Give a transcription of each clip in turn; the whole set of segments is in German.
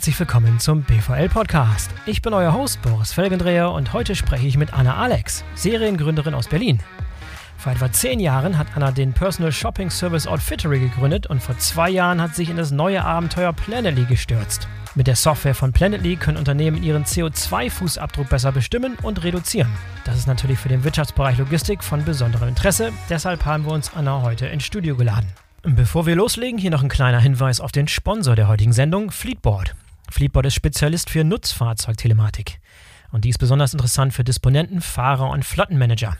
herzlich willkommen zum BVL Podcast. Ich bin euer Host Boris Felgendreher und heute spreche ich mit Anna Alex, Seriengründerin aus Berlin. Vor etwa zehn Jahren hat Anna den Personal Shopping Service Outfittery gegründet und vor zwei Jahren hat sich in das neue Abenteuer Planetly gestürzt. Mit der Software von Planetly können Unternehmen ihren CO2-Fußabdruck besser bestimmen und reduzieren. Das ist natürlich für den Wirtschaftsbereich Logistik von besonderem Interesse, deshalb haben wir uns Anna heute ins Studio geladen. Bevor wir loslegen, hier noch ein kleiner Hinweis auf den Sponsor der heutigen Sendung, Fleetboard. Fleetboard ist Spezialist für Nutzfahrzeugtelematik. Und dies besonders interessant für Disponenten, Fahrer und Flottenmanager.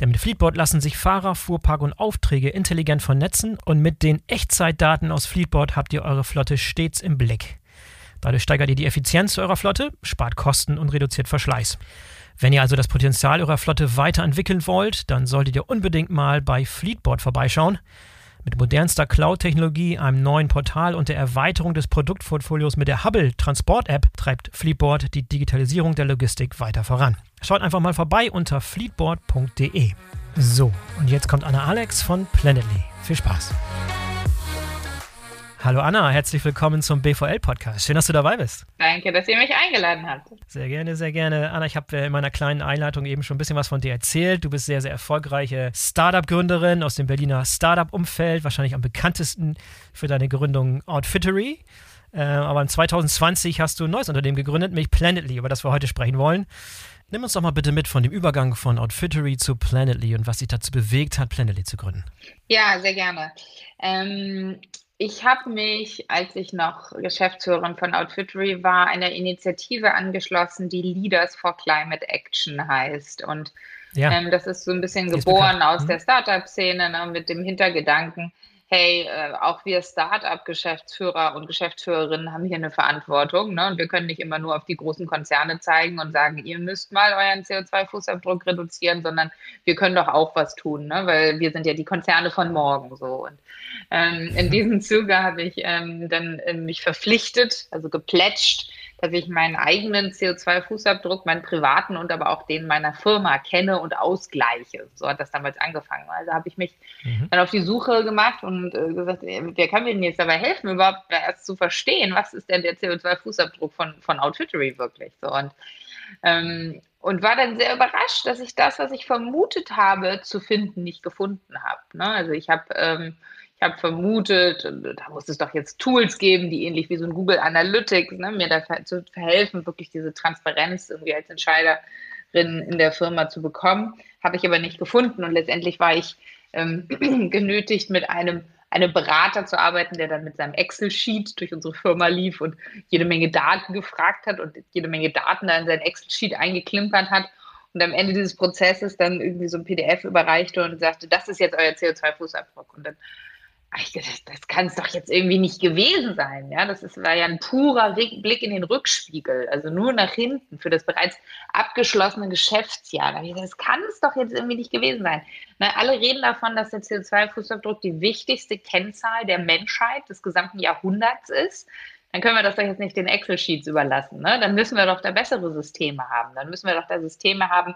Denn mit Fleetboard lassen sich Fahrer, Fuhrpark und Aufträge intelligent vernetzen und mit den Echtzeitdaten aus Fleetboard habt ihr eure Flotte stets im Blick. Dadurch steigert ihr die Effizienz eurer Flotte, spart Kosten und reduziert Verschleiß. Wenn ihr also das Potenzial eurer Flotte weiterentwickeln wollt, dann solltet ihr unbedingt mal bei Fleetboard vorbeischauen. Mit modernster Cloud-Technologie, einem neuen Portal und der Erweiterung des Produktportfolios mit der Hubble Transport-App treibt Fleetboard die Digitalisierung der Logistik weiter voran. Schaut einfach mal vorbei unter fleetboard.de. So, und jetzt kommt Anna Alex von Planetly. Viel Spaß! Hallo Anna, herzlich willkommen zum BVL-Podcast. Schön, dass du dabei bist. Danke, dass ihr mich eingeladen habt. Sehr gerne, sehr gerne. Anna, ich habe in meiner kleinen Einleitung eben schon ein bisschen was von dir erzählt. Du bist sehr, sehr erfolgreiche Startup-Gründerin aus dem Berliner Startup-Umfeld, wahrscheinlich am bekanntesten für deine Gründung Outfittery. Äh, aber in 2020 hast du ein neues Unternehmen gegründet, nämlich Planetly, über das wir heute sprechen wollen. Nimm uns doch mal bitte mit von dem Übergang von Outfittery zu Planetly und was dich dazu bewegt hat, Planetly zu gründen. Ja, sehr gerne. Ähm, ich habe mich, als ich noch Geschäftsführerin von Outfittery war, einer Initiative angeschlossen, die Leaders for Climate Action heißt. Und ja. ähm, das ist so ein bisschen geboren aus mhm. der Startup-Szene ne, mit dem Hintergedanken, hey, äh, auch wir Start-up-Geschäftsführer und Geschäftsführerinnen haben hier eine Verantwortung. Ne? Und wir können nicht immer nur auf die großen Konzerne zeigen und sagen, ihr müsst mal euren CO2-Fußabdruck reduzieren, sondern wir können doch auch was tun, ne? weil wir sind ja die Konzerne von morgen so. Und ähm, in diesem Zuge habe ich ähm, dann äh, mich verpflichtet, also geplätscht, dass ich meinen eigenen CO2-Fußabdruck, meinen privaten und aber auch den meiner Firma kenne und ausgleiche. So hat das damals angefangen. Also habe ich mich mhm. dann auf die Suche gemacht und äh, gesagt, wer kann mir denn jetzt dabei helfen, überhaupt erst zu verstehen, was ist denn der CO2-Fußabdruck von, von Outfittery wirklich? So und ähm, und war dann sehr überrascht, dass ich das, was ich vermutet habe, zu finden, nicht gefunden habe. Ne? Also ich habe ähm, habe vermutet, da muss es doch jetzt Tools geben, die ähnlich wie so ein Google Analytics, ne, mir da zu verhelfen, wirklich diese Transparenz irgendwie als Entscheiderin in der Firma zu bekommen. Habe ich aber nicht gefunden und letztendlich war ich ähm, genötigt, mit einem einem Berater zu arbeiten, der dann mit seinem Excel-Sheet durch unsere Firma lief und jede Menge Daten gefragt hat und jede Menge Daten da in sein Excel-Sheet eingeklimpert hat und am Ende dieses Prozesses dann irgendwie so ein PDF überreichte und sagte, das ist jetzt euer CO2-Fußabdruck. Und dann gedacht, das kann es doch jetzt irgendwie nicht gewesen sein. Ja, das ist, war ja ein purer Blick in den Rückspiegel, also nur nach hinten für das bereits abgeschlossene Geschäftsjahr. Da ich das kann es doch jetzt irgendwie nicht gewesen sein. Na, alle reden davon, dass der CO2-Fußabdruck die wichtigste Kennzahl der Menschheit des gesamten Jahrhunderts ist. Dann können wir das doch jetzt nicht den Excel-Sheets überlassen. Ne? Dann müssen wir doch da bessere Systeme haben. Dann müssen wir doch da Systeme haben,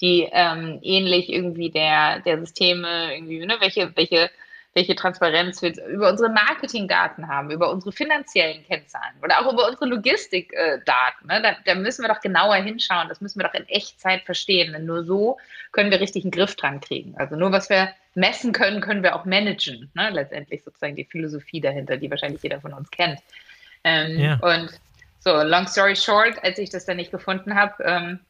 die ähm, ähnlich irgendwie der, der Systeme irgendwie, ne, welche, welche welche Transparenz wir über unsere Marketingdaten haben, über unsere finanziellen Kennzahlen oder auch über unsere Logistikdaten. Ne? Da, da, müssen wir doch genauer hinschauen. Das müssen wir doch in Echtzeit verstehen. Denn nur so können wir richtig einen Griff dran kriegen. Also nur was wir messen können, können wir auch managen. Ne? Letztendlich sozusagen die Philosophie dahinter, die wahrscheinlich jeder von uns kennt. Ähm, ja. Und so, long story short, als ich das dann nicht gefunden habe, ähm,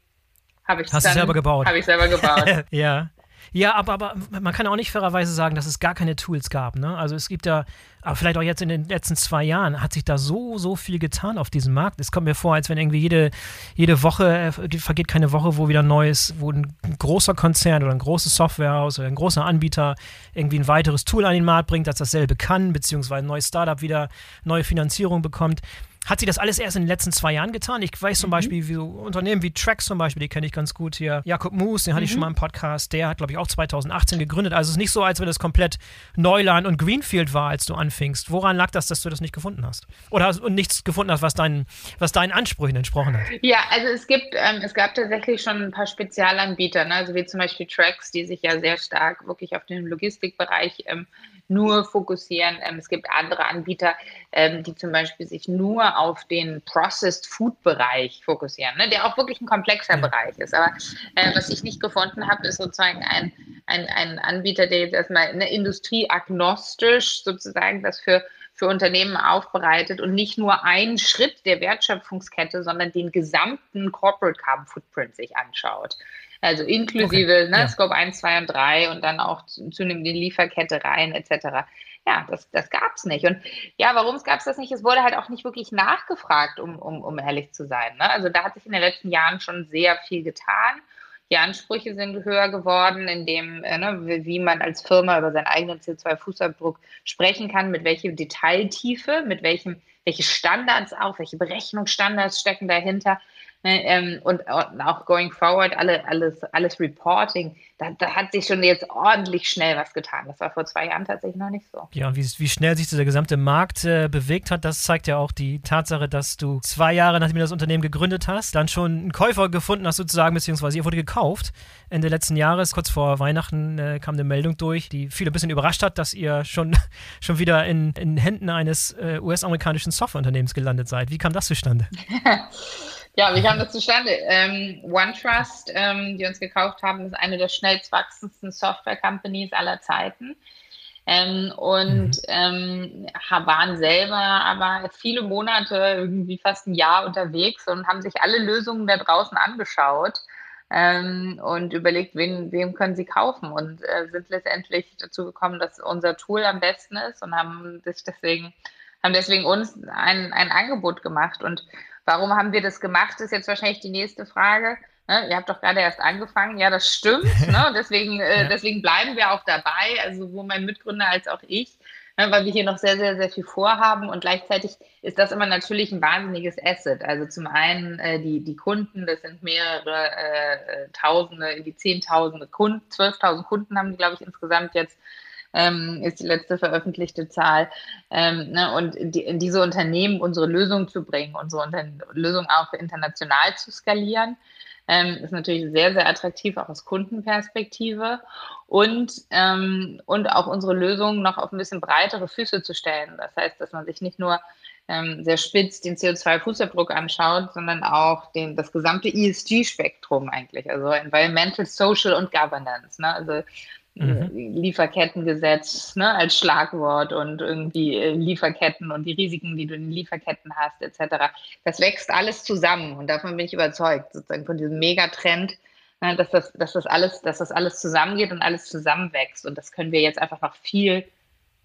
habe ich es selber gebaut. Habe ich selber gebaut. ja. Ja, aber, aber man kann auch nicht fairerweise sagen, dass es gar keine Tools gab. Ne? Also es gibt ja, aber vielleicht auch jetzt in den letzten zwei Jahren, hat sich da so, so viel getan auf diesem Markt. Es kommt mir vor, als wenn irgendwie jede, jede Woche, äh, vergeht keine Woche, wo wieder neues, wo ein großer Konzern oder ein großes Softwarehaus oder ein großer Anbieter irgendwie ein weiteres Tool an den Markt bringt, das dasselbe kann, beziehungsweise ein neues Startup wieder neue Finanzierung bekommt. Hat sie das alles erst in den letzten zwei Jahren getan? Ich weiß zum mhm. Beispiel, wie so Unternehmen wie Trax zum Beispiel, die kenne ich ganz gut hier. Jakob Moos, den hatte mhm. ich schon mal im Podcast, der hat, glaube ich, auch 2018 gegründet. Also es ist nicht so, als wenn das komplett Neuland und Greenfield war, als du anfingst. Woran lag das, dass du das nicht gefunden hast? Oder hast, und nichts gefunden hast, was, dein, was deinen Ansprüchen entsprochen hat? Ja, also es gibt, ähm, es gab tatsächlich schon ein paar Spezialanbieter, ne? also wie zum Beispiel Trax, die sich ja sehr stark wirklich auf den Logistikbereich ähm, nur fokussieren. Ähm, es gibt andere Anbieter, ähm, die zum Beispiel sich nur auf den Processed Food Bereich fokussieren, ne, der auch wirklich ein komplexer. Bereich ist. Aber äh, was ich nicht gefunden habe, ist sozusagen ein, ein, ein Anbieter, der jetzt erstmal ne, industrieagnostisch sozusagen das für für Unternehmen aufbereitet und nicht nur einen Schritt der Wertschöpfungskette, sondern den gesamten Corporate Carbon Footprint sich anschaut. Also inklusive okay. ne, ja. Scope 1, 2 und 3 und dann auch zunehmend die Lieferkette rein etc. Ja, das, das gab es nicht. Und ja, warum gab es das nicht? Es wurde halt auch nicht wirklich nachgefragt, um, um, um ehrlich zu sein. Ne? Also da hat sich in den letzten Jahren schon sehr viel getan. Die Ansprüche sind höher geworden, in dem, äh, ne, wie man als Firma über seinen eigenen CO2-Fußabdruck sprechen kann, mit welcher Detailtiefe, mit welchem, welche Standards auch, welche Berechnungsstandards stecken dahinter. Ne, ähm, und, und, auch going forward, alle, alles, alles Reporting, da, da, hat sich schon jetzt ordentlich schnell was getan. Das war vor zwei Jahren tatsächlich noch nicht so. Ja, wie, wie schnell sich dieser gesamte Markt äh, bewegt hat, das zeigt ja auch die Tatsache, dass du zwei Jahre nachdem du das Unternehmen gegründet hast, dann schon einen Käufer gefunden hast sozusagen, beziehungsweise ihr wurde gekauft. Ende letzten Jahres, kurz vor Weihnachten, äh, kam eine Meldung durch, die viele ein bisschen überrascht hat, dass ihr schon, schon wieder in, in Händen eines äh, US-amerikanischen Softwareunternehmens gelandet seid. Wie kam das zustande? Ja, wie kam das zustande? Ähm, OneTrust, ähm, die uns gekauft haben, ist eine der schnellst wachsendsten Software-Companies aller Zeiten. Ähm, und mhm. ähm, waren selber aber viele Monate, irgendwie fast ein Jahr unterwegs und haben sich alle Lösungen da draußen angeschaut ähm, und überlegt, wen, wem können sie kaufen und äh, sind letztendlich dazu gekommen, dass unser Tool am besten ist und haben sich deswegen haben deswegen uns ein, ein Angebot gemacht und Warum haben wir das gemacht, ist jetzt wahrscheinlich die nächste Frage. Ne? Ihr habt doch gerade erst angefangen. Ja, das stimmt. Ne? Deswegen, äh, ja. deswegen bleiben wir auch dabei, also sowohl mein Mitgründer als auch ich, ne? weil wir hier noch sehr, sehr, sehr viel vorhaben. Und gleichzeitig ist das immer natürlich ein wahnsinniges Asset. Also zum einen äh, die, die Kunden, das sind mehrere äh, Tausende, die Zehntausende Kunden, 12.000 Kunden haben die, glaube ich, insgesamt jetzt ähm, ist die letzte veröffentlichte Zahl. Ähm, ne, und die, in diese Unternehmen unsere Lösung zu bringen, unsere Unter Lösung auch international zu skalieren, ähm, ist natürlich sehr, sehr attraktiv, auch aus Kundenperspektive. Und, ähm, und auch unsere Lösung noch auf ein bisschen breitere Füße zu stellen. Das heißt, dass man sich nicht nur ähm, sehr spitz den CO2-Fußabdruck anschaut, sondern auch den, das gesamte ESG-Spektrum eigentlich, also Environmental, Social und Governance. Ne? Also mhm. Lieferkettengesetz ne, als Schlagwort und irgendwie äh, Lieferketten und die Risiken, die du in den Lieferketten hast, etc. Das wächst alles zusammen und davon bin ich überzeugt, sozusagen von diesem Megatrend, ne, dass, das, dass, das alles, dass das alles zusammengeht und alles zusammenwächst. Und das können wir jetzt einfach noch viel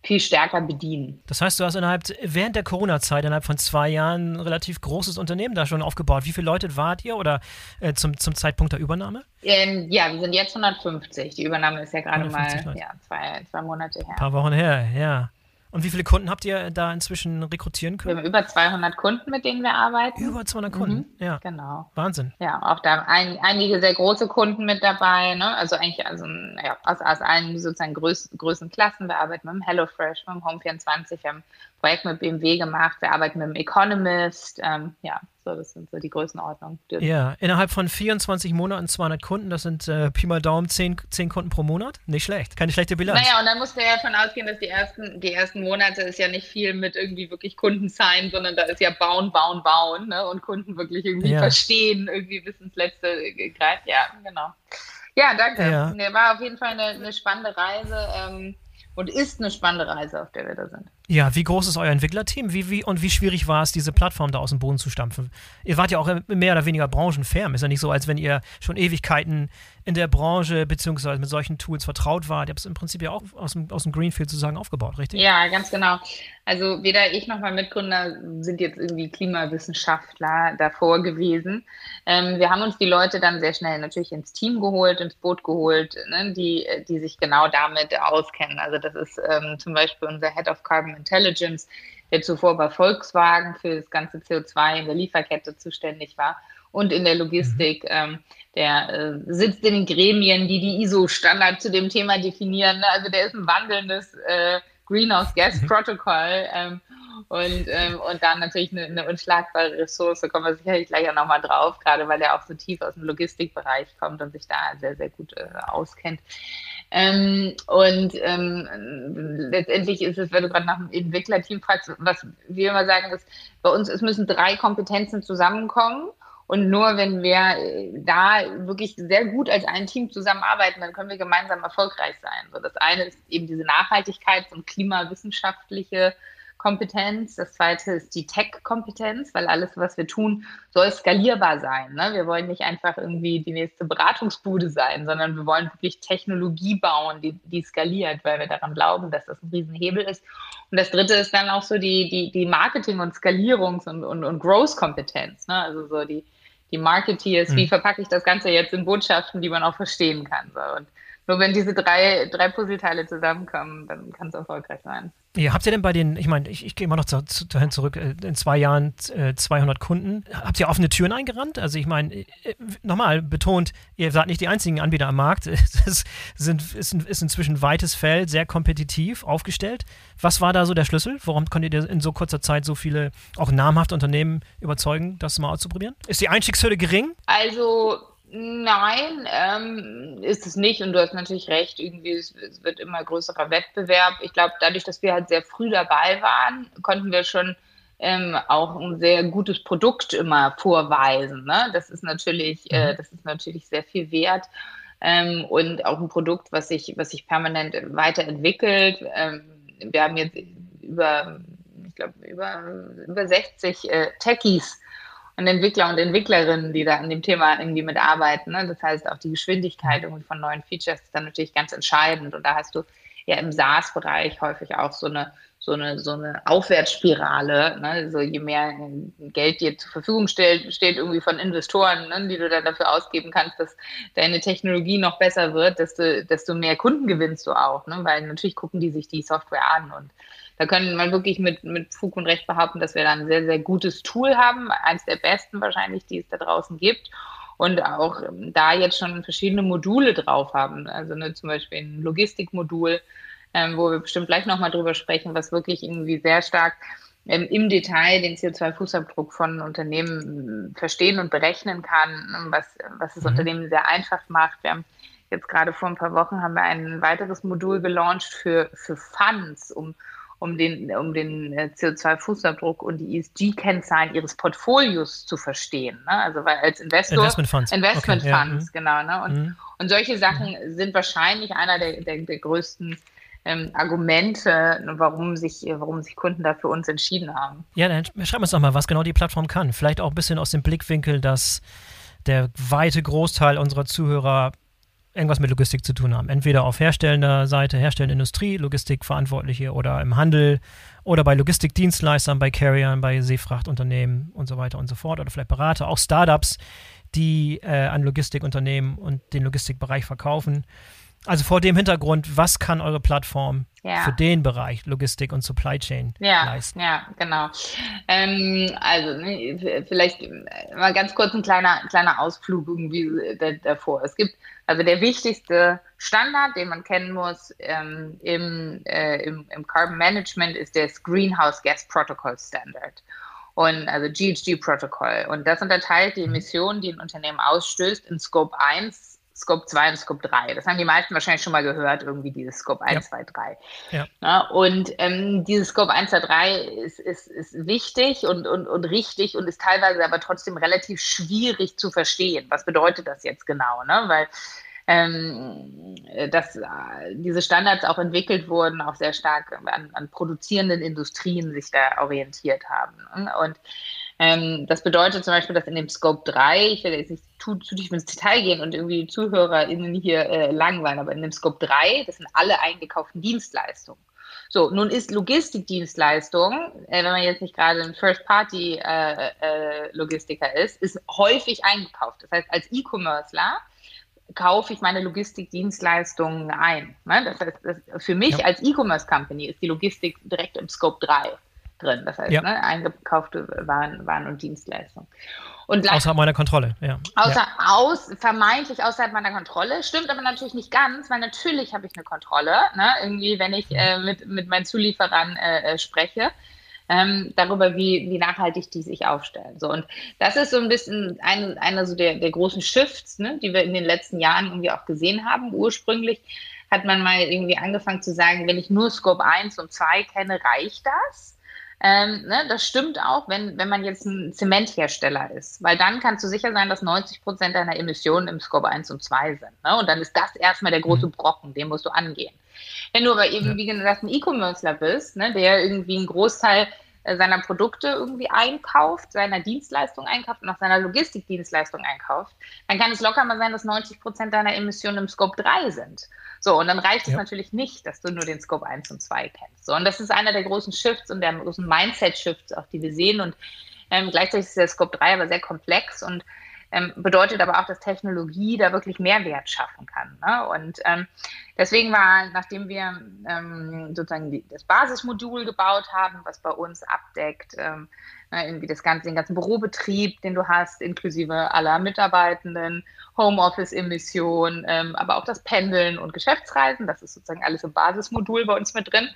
viel stärker bedienen. Das heißt, du hast innerhalb, während der Corona-Zeit, innerhalb von zwei Jahren ein relativ großes Unternehmen da schon aufgebaut. Wie viele Leute wart ihr oder äh, zum, zum Zeitpunkt der Übernahme? Ähm, ja, wir sind jetzt 150. Die Übernahme ist ja gerade mal ja, zwei, zwei Monate her. Ein paar Wochen her, ja. Und wie viele Kunden habt ihr da inzwischen rekrutieren können? Wir haben über 200 Kunden, mit denen wir arbeiten. Über 200 Kunden, mhm, ja. Genau. Wahnsinn. Ja, auch da ein, einige sehr große Kunden mit dabei. Ne? Also eigentlich also, ja, aus, aus allen sozusagen größ, größten Klassen. Wir arbeiten mit dem HelloFresh, mit dem Home24, wir haben Projekt mit BMW gemacht, wir arbeiten mit dem Economist. Ähm, ja, so, das sind so die Größenordnungen. Ja, innerhalb von 24 Monaten 200 Kunden, das sind äh, Pi mal Daumen 10, 10 Kunden pro Monat. Nicht schlecht, keine schlechte Bilanz. Naja, und dann musst du ja davon ausgehen, dass die ersten, die ersten Monate ist ja nicht viel mit irgendwie wirklich Kunden sein, sondern da ist ja bauen, bauen, bauen ne? und Kunden wirklich irgendwie ja. verstehen, irgendwie bis ins Letzte greift. Ja, genau. Ja, danke. Ja. Nee, war auf jeden Fall eine, eine spannende Reise. Ähm, und ist eine spannende Reise, auf der wir da sind. Ja, wie groß ist euer Entwicklerteam? Wie, wie, und wie schwierig war es, diese Plattform da aus dem Boden zu stampfen? Ihr wart ja auch mehr oder weniger branchenfern. Ist ja nicht so, als wenn ihr schon Ewigkeiten in der Branche beziehungsweise mit solchen Tools vertraut wart. Ihr habt es im Prinzip ja auch aus dem, aus dem Greenfield sozusagen aufgebaut, richtig? Ja, ganz genau. Also weder ich noch mein Mitgründer sind jetzt irgendwie Klimawissenschaftler davor gewesen. Ähm, wir haben uns die Leute dann sehr schnell natürlich ins Team geholt, ins Boot geholt, ne, die, die sich genau damit auskennen. Also das ist ähm, zum Beispiel unser Head of Carbon Intelligence, der zuvor bei Volkswagen für das ganze CO2 in der Lieferkette zuständig war und in der Logistik. Mhm. Ähm, der äh, sitzt in den Gremien, die die ISO-Standard zu dem Thema definieren. Ne? Also der ist ein wandelndes äh, Greenhouse Gas. Protokoll. Ähm, und, ähm, und dann natürlich eine, eine, unschlagbare Ressource, kommen wir sicherlich gleich auch nochmal drauf, gerade weil er auch so tief aus dem Logistikbereich kommt und sich da sehr, sehr gut äh, auskennt. Ähm, und ähm, letztendlich ist es, wenn du gerade nach dem Entwicklerteam fragst, was wir immer sagen, ist, bei uns es müssen drei Kompetenzen zusammenkommen. Und nur wenn wir äh, da wirklich sehr gut als ein Team zusammenarbeiten, dann können wir gemeinsam erfolgreich sein. So, das eine ist eben diese Nachhaltigkeits- und klimawissenschaftliche Kompetenz. Das zweite ist die Tech-Kompetenz, weil alles, was wir tun, soll skalierbar sein. Ne? Wir wollen nicht einfach irgendwie die nächste Beratungsbude sein, sondern wir wollen wirklich Technologie bauen, die, die skaliert, weil wir daran glauben, dass das ein Riesenhebel ist. Und das dritte ist dann auch so die, die, die Marketing- und Skalierungs- und, und, und Growth-Kompetenz. Ne? Also so die, die Marketeers, mhm. wie verpacke ich das Ganze jetzt in Botschaften, die man auch verstehen kann. So. Und nur wenn diese drei, drei Puzzleteile zusammenkommen, dann kann es erfolgreich sein. Ja, habt ihr denn bei den, ich meine, ich, ich gehe immer noch zu, zu, dahin zurück, äh, in zwei Jahren äh, 200 Kunden, habt ihr offene Türen eingerannt? Also ich meine, äh, nochmal betont, ihr seid nicht die einzigen Anbieter am Markt, es sind, ist, ist inzwischen weites Feld, sehr kompetitiv aufgestellt. Was war da so der Schlüssel? Warum konntet ihr in so kurzer Zeit so viele auch namhafte Unternehmen überzeugen, das mal auszuprobieren? Ist die Einstiegshürde gering? Also Nein, ähm, ist es nicht. Und du hast natürlich recht, irgendwie es, es wird immer größerer Wettbewerb. Ich glaube, dadurch, dass wir halt sehr früh dabei waren, konnten wir schon ähm, auch ein sehr gutes Produkt immer vorweisen. Ne? Das ist natürlich, äh, mhm. das ist natürlich sehr viel wert. Ähm, und auch ein Produkt, was sich, was sich permanent weiterentwickelt. Ähm, wir haben jetzt über, ich glaube, über, über 60 äh, Techies und Entwickler und Entwicklerinnen, die da an dem Thema irgendwie mitarbeiten. Ne? Das heißt, auch die Geschwindigkeit von neuen Features ist dann natürlich ganz entscheidend. Und da hast du ja im SaaS-Bereich häufig auch so eine, so eine, so eine Aufwärtsspirale. Ne? Also je mehr Geld dir zur Verfügung steht, steht irgendwie von Investoren, ne? die du dann dafür ausgeben kannst, dass deine Technologie noch besser wird, desto, desto mehr Kunden gewinnst du auch. Ne? Weil natürlich gucken die sich die Software an und da können man wirklich mit, mit Fug und Recht behaupten, dass wir da ein sehr, sehr gutes Tool haben, eines der besten wahrscheinlich, die es da draußen gibt. Und auch ähm, da jetzt schon verschiedene Module drauf haben. Also ne, zum Beispiel ein Logistikmodul, ähm, wo wir bestimmt gleich nochmal drüber sprechen, was wirklich irgendwie sehr stark ähm, im Detail den CO2-Fußabdruck von Unternehmen äh, verstehen und berechnen kann, was, was das mhm. Unternehmen sehr einfach macht. Wir haben jetzt gerade vor ein paar Wochen haben wir ein weiteres Modul gelauncht für, für Funds, um um den, um den äh, CO2-Fußabdruck und die ESG-Kennzahlen ihres Portfolios zu verstehen. Ne? Also weil als Investor Investment Funds, Investment okay, Funds ja. genau. Ne? Und, mhm. und solche Sachen mhm. sind wahrscheinlich einer der, der, der größten ähm, Argumente, warum sich, warum sich Kunden da für uns entschieden haben. Ja, dann schreib uns doch mal, was genau die Plattform kann. Vielleicht auch ein bisschen aus dem Blickwinkel, dass der weite Großteil unserer Zuhörer irgendwas mit Logistik zu tun haben. Entweder auf herstellender Seite, herstellende Industrie, Logistikverantwortliche oder im Handel oder bei Logistikdienstleistern, bei Carriern, bei Seefrachtunternehmen und so weiter und so fort oder vielleicht Berater, auch Startups, die äh, an Logistikunternehmen und den Logistikbereich verkaufen. Also vor dem Hintergrund, was kann eure Plattform ja. für den Bereich Logistik und Supply Chain ja, leisten? Ja, genau. Ähm, also ne, vielleicht mal ganz kurz ein kleiner, kleiner Ausflug irgendwie davor. Es gibt also der wichtigste Standard, den man kennen muss ähm, im, äh, im, im Carbon Management, ist das Greenhouse Gas Protocol Standard und also GHG-Protokoll. Und das unterteilt die mhm. Emissionen, die ein Unternehmen ausstößt, in Scope 1 Scope 2 und Scope 3. Das haben die meisten wahrscheinlich schon mal gehört, irgendwie dieses Scope 1, ja. 2, 3. Ja. ja und ähm, dieses Scope 1, 2, 3 ist, ist, ist wichtig und, und, und richtig und ist teilweise aber trotzdem relativ schwierig zu verstehen. Was bedeutet das jetzt genau? Ne? Weil ähm, dass äh, diese Standards auch entwickelt wurden, auch sehr stark an, an produzierenden Industrien sich da orientiert haben. Ne? Und ähm, das bedeutet zum Beispiel, dass in dem Scope 3, ich werde jetzt nicht zu, zu tief ins Detail gehen und irgendwie die ZuhörerInnen hier äh, langweilen, aber in dem Scope 3, das sind alle eingekauften Dienstleistungen. So, nun ist Logistikdienstleistung, äh, wenn man jetzt nicht gerade ein First-Party-Logistiker äh, äh, ist, ist häufig eingekauft. Das heißt, als E-Commercer kaufe ich meine Logistikdienstleistungen ein. Ne? Das heißt, für mich ja. als E-Commerce-Company ist die Logistik direkt im Scope 3 drin. Das heißt, ja. ne, eingekaufte Waren, Waren und Dienstleistungen. Und außerhalb meiner Kontrolle, ja. Außer, ja. Aus, vermeintlich außerhalb meiner Kontrolle. Stimmt aber natürlich nicht ganz, weil natürlich habe ich eine Kontrolle, ne? irgendwie, wenn ich äh, mit, mit meinen Zulieferern äh, äh, spreche. Ähm, darüber, wie, wie nachhaltig die sich aufstellen. So, und das ist so ein bisschen ein, einer so der, der großen Shifts, ne, die wir in den letzten Jahren irgendwie auch gesehen haben. Ursprünglich hat man mal irgendwie angefangen zu sagen, wenn ich nur Scope 1 und 2 kenne, reicht das? Ähm, ne, das stimmt auch, wenn, wenn man jetzt ein Zementhersteller ist, weil dann kannst du sicher sein, dass 90 Prozent deiner Emissionen im Scope 1 und 2 sind. Ne? Und dann ist das erstmal der große mhm. Brocken, den musst du angehen. Wenn du aber eben, ja. wie gesagt, ein E-Commercer bist, ne, der irgendwie einen Großteil seiner Produkte irgendwie einkauft, seiner Dienstleistung einkauft und auch seiner Logistikdienstleistung einkauft, dann kann es locker mal sein, dass 90 Prozent deiner Emissionen im Scope 3 sind. So, und dann reicht ja. es natürlich nicht, dass du nur den Scope 1 und 2 kennst. So, und das ist einer der großen Shifts und der großen Mindset-Shifts, auch die wir sehen. Und ähm, gleichzeitig ist der Scope 3 aber sehr komplex und ähm, bedeutet aber auch, dass Technologie da wirklich Mehrwert schaffen kann. Ne? Und ähm, deswegen war, nachdem wir ähm, sozusagen die, das Basismodul gebaut haben, was bei uns abdeckt, ähm, ne, irgendwie das ganze, den ganzen Bürobetrieb, den du hast, inklusive aller Mitarbeitenden Homeoffice-Emissionen, ähm, aber auch das Pendeln und Geschäftsreisen. Das ist sozusagen alles im Basismodul bei uns mit drin.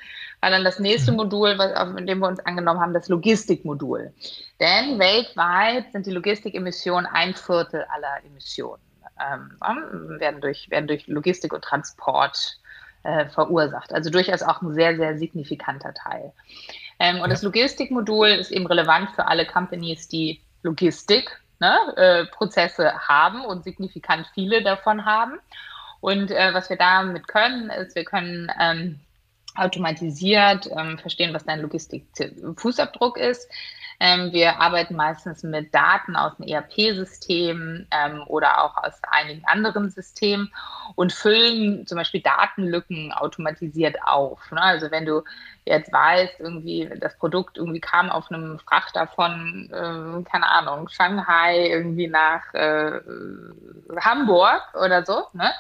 War dann das nächste mhm. Modul, was, in dem wir uns angenommen haben, das Logistikmodul. Denn weltweit sind die Logistik-Emissionen ein Viertel aller Emissionen. Ähm, werden, durch, werden durch Logistik und Transport äh, verursacht. Also durchaus auch ein sehr, sehr signifikanter Teil. Ähm, und ja. das Logistikmodul ist eben relevant für alle Companies, die Logistik ne, äh, Prozesse haben und signifikant viele davon haben. Und äh, was wir damit können, ist, wir können ähm, automatisiert ähm, verstehen, was dein Logistik-Fußabdruck ist. Ähm, wir arbeiten meistens mit Daten aus dem ERP-System ähm, oder auch aus einigen anderen Systemen und füllen zum Beispiel Datenlücken automatisiert auf. Ne? Also wenn du jetzt weißt, irgendwie das Produkt irgendwie kam auf einem Frachter von, äh, keine Ahnung, Shanghai irgendwie nach äh, Hamburg oder so, ne?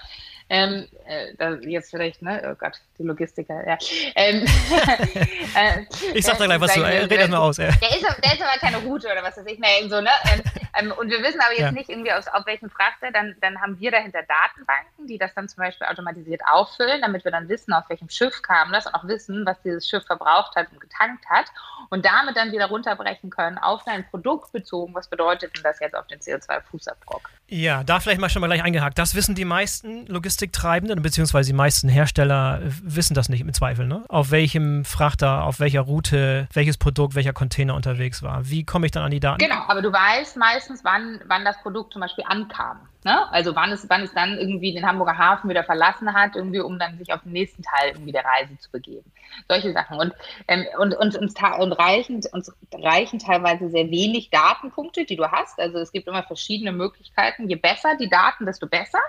Ähm, äh, jetzt vielleicht, ne? Oh Gott, die Logistiker, ja. Ähm, äh, ich sag da gleich was zu, äh, red das mal aus. Ja. Der, ist, der ist aber keine Route oder was weiß ich mehr, so, ne? Ähm, ähm, und wir wissen aber jetzt ja. nicht irgendwie aus, auf welchen Frachter, dann, dann haben wir dahinter Datenbanken, die das dann zum Beispiel automatisiert auffüllen, damit wir dann wissen, auf welchem Schiff kam das und auch wissen, was dieses Schiff verbraucht hat und getankt hat und damit dann wieder runterbrechen können auf dein Produkt bezogen, was bedeutet denn das jetzt auf den CO2-Fußabdruck? Ja, da vielleicht mal schon mal gleich eingehakt. Das wissen die meisten Logistiktreibenden, beziehungsweise die meisten Hersteller wissen das nicht im Zweifel, ne? Auf welchem Frachter, auf welcher Route, welches Produkt, welcher Container unterwegs war. Wie komme ich dann an die Daten? Genau, aber du weißt meistens, wann, wann das Produkt zum Beispiel ankam. Ne? Also wann es, wann es dann irgendwie den Hamburger Hafen wieder verlassen hat, irgendwie, um dann sich auf den nächsten Teil irgendwie der Reise zu begeben. Solche Sachen. Und, ähm, und, und, uns, und reichen, uns reichen teilweise sehr wenig Datenpunkte, die du hast. Also es gibt immer verschiedene Möglichkeiten. Je besser die Daten, desto besser.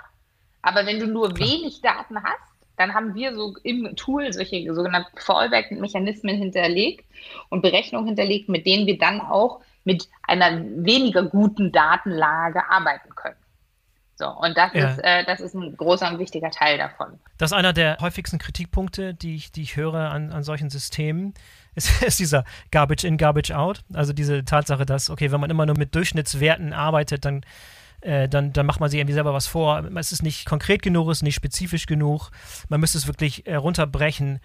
Aber wenn du nur Klar. wenig Daten hast, dann haben wir so im Tool solche sogenannten Fallback-Mechanismen hinterlegt und Berechnungen hinterlegt, mit denen wir dann auch mit einer weniger guten Datenlage arbeiten können. So, und das, ja. ist, äh, das ist ein großer und wichtiger Teil davon. Das ist einer der häufigsten Kritikpunkte, die ich, die ich höre an, an solchen Systemen, ist, ist dieser Garbage in, Garbage out. Also diese Tatsache, dass, okay, wenn man immer nur mit Durchschnittswerten arbeitet, dann, äh, dann, dann macht man sich irgendwie selber was vor. Es ist nicht konkret genug, es ist nicht spezifisch genug. Man müsste es wirklich äh, runterbrechen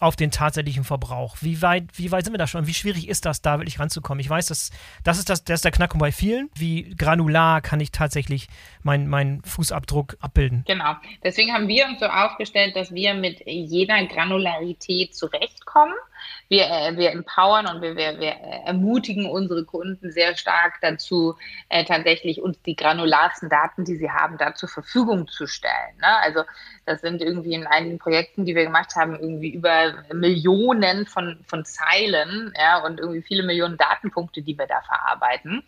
auf den tatsächlichen Verbrauch. Wie weit, wie weit sind wir da schon? Wie schwierig ist das, da wirklich ranzukommen? Ich weiß, dass, das, ist das, das ist der Knackpunkt bei vielen. Wie granular kann ich tatsächlich meinen mein Fußabdruck abbilden? Genau. Deswegen haben wir uns so aufgestellt, dass wir mit jeder Granularität zurechtkommen wir, äh, wir empowern und wir, wir, wir ermutigen unsere Kunden sehr stark dazu, äh, tatsächlich uns die granularsten Daten, die sie haben, da zur Verfügung zu stellen. Ne? Also das sind irgendwie in einigen Projekten, die wir gemacht haben, irgendwie über Millionen von, von Zeilen ja, und irgendwie viele Millionen Datenpunkte, die wir da verarbeiten.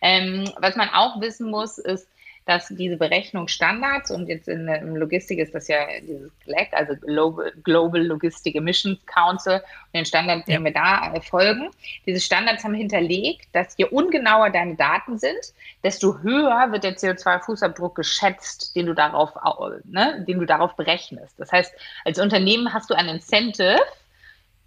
Ähm, was man auch wissen muss, ist, dass diese Berechnungsstandards und jetzt in, in Logistik ist das ja dieses GLEC, also Global, Global Logistic Emissions Council, und den Standards, ja. den wir da folgen. Diese Standards haben hinterlegt, dass je ungenauer deine Daten sind, desto höher wird der CO2-Fußabdruck geschätzt, den du darauf, ne, den du darauf berechnest. Das heißt, als Unternehmen hast du ein Incentive,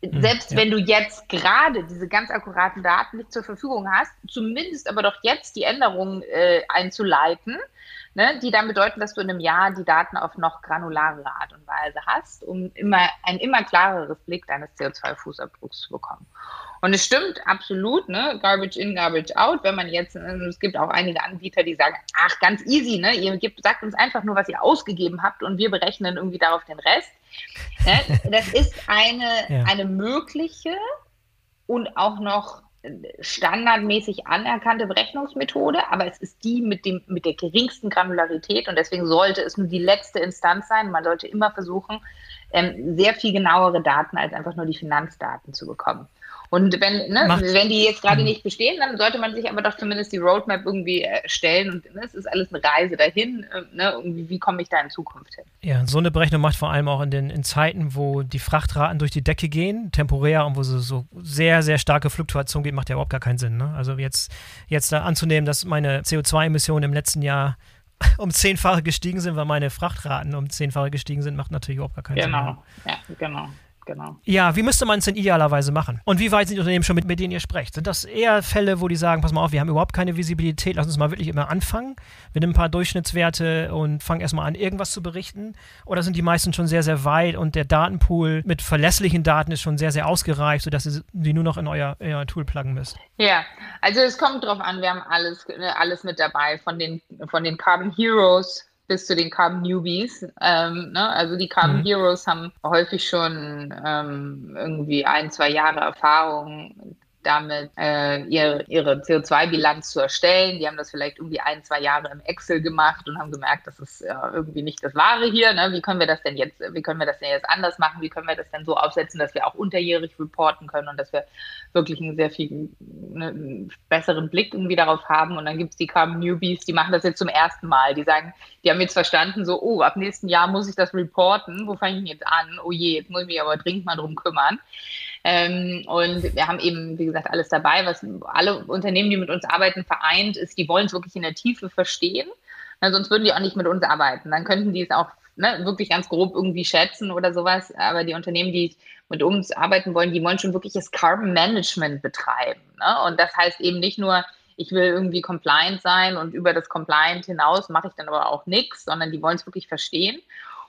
selbst ja. wenn du jetzt gerade diese ganz akkuraten Daten nicht zur Verfügung hast, zumindest aber doch jetzt die Änderungen äh, einzuleiten, ne, die dann bedeuten, dass du in einem Jahr die Daten auf noch granularere Art und Weise hast, um immer ein immer klareres Blick deines CO2-Fußabdrucks zu bekommen. Und es stimmt absolut, ne? Garbage in, Garbage out. Wenn man jetzt, äh, es gibt auch einige Anbieter, die sagen, ach, ganz easy, ne? Ihr gebt, sagt uns einfach nur, was ihr ausgegeben habt und wir berechnen irgendwie darauf den Rest. Ne? Das ist eine, ja. eine mögliche und auch noch standardmäßig anerkannte Berechnungsmethode, aber es ist die mit, dem, mit der geringsten Granularität und deswegen sollte es nur die letzte Instanz sein. Man sollte immer versuchen, ähm, sehr viel genauere Daten als einfach nur die Finanzdaten zu bekommen. Und wenn, ne, wenn die jetzt gerade nicht bestehen, dann sollte man sich aber doch zumindest die Roadmap irgendwie erstellen. Und ne, es ist alles eine Reise dahin. Äh, ne, wie komme ich da in Zukunft hin? Ja, so eine Berechnung macht vor allem auch in den in Zeiten, wo die Frachtraten durch die Decke gehen, temporär und wo so, so sehr, sehr starke Fluktuation geht, macht ja überhaupt gar keinen Sinn. Ne? Also jetzt, jetzt da anzunehmen, dass meine CO2-Emissionen im letzten Jahr um zehnfache gestiegen sind, weil meine Frachtraten um zehnfache gestiegen sind, macht natürlich überhaupt gar keinen genau. Sinn. Genau, ja, genau genau. Ja, wie müsste man es denn idealerweise machen? Und wie weit sind die Unternehmen schon mit, mit denen ihr sprecht? Sind das eher Fälle, wo die sagen, pass mal auf, wir haben überhaupt keine Visibilität, lass uns mal wirklich immer anfangen. Wir nehmen ein paar Durchschnittswerte und fangen erstmal an, irgendwas zu berichten. Oder sind die meisten schon sehr, sehr weit und der Datenpool mit verlässlichen Daten ist schon sehr, sehr ausgereift, sodass ihr die nur noch in euer, in euer Tool pluggen müsst? Ja, also es kommt drauf an, wir haben alles, alles mit dabei, von den, von den Carbon Heroes bis zu den Carbon Newbies. Ähm, ne? Also die Carbon mhm. Heroes haben häufig schon ähm, irgendwie ein, zwei Jahre Erfahrung damit äh, ihre, ihre CO2-Bilanz zu erstellen. Die haben das vielleicht irgendwie ein, zwei Jahre im Excel gemacht und haben gemerkt, das ist ja irgendwie nicht das Wahre hier. Ne? Wie können wir das denn jetzt, wie können wir das denn jetzt anders machen? Wie können wir das denn so aufsetzen, dass wir auch unterjährig reporten können und dass wir wirklich einen sehr viel ne, besseren Blick irgendwie darauf haben. Und dann gibt es die Carbon Newbies, die machen das jetzt zum ersten Mal. Die sagen, die haben jetzt verstanden, so, oh, ab nächsten Jahr muss ich das reporten. Wo fange ich denn jetzt an? Oh je, jetzt muss ich mich aber dringend mal drum kümmern. Ähm, und wir haben eben, wie gesagt, alles dabei, was alle Unternehmen, die mit uns arbeiten, vereint, ist, die wollen es wirklich in der Tiefe verstehen. Na, sonst würden die auch nicht mit uns arbeiten. Dann könnten die es auch ne, wirklich ganz grob irgendwie schätzen oder sowas. Aber die Unternehmen, die mit uns arbeiten wollen, die wollen schon wirklich das Carbon Management betreiben. Ne? Und das heißt eben nicht nur, ich will irgendwie compliant sein und über das Compliant hinaus mache ich dann aber auch nichts, sondern die wollen es wirklich verstehen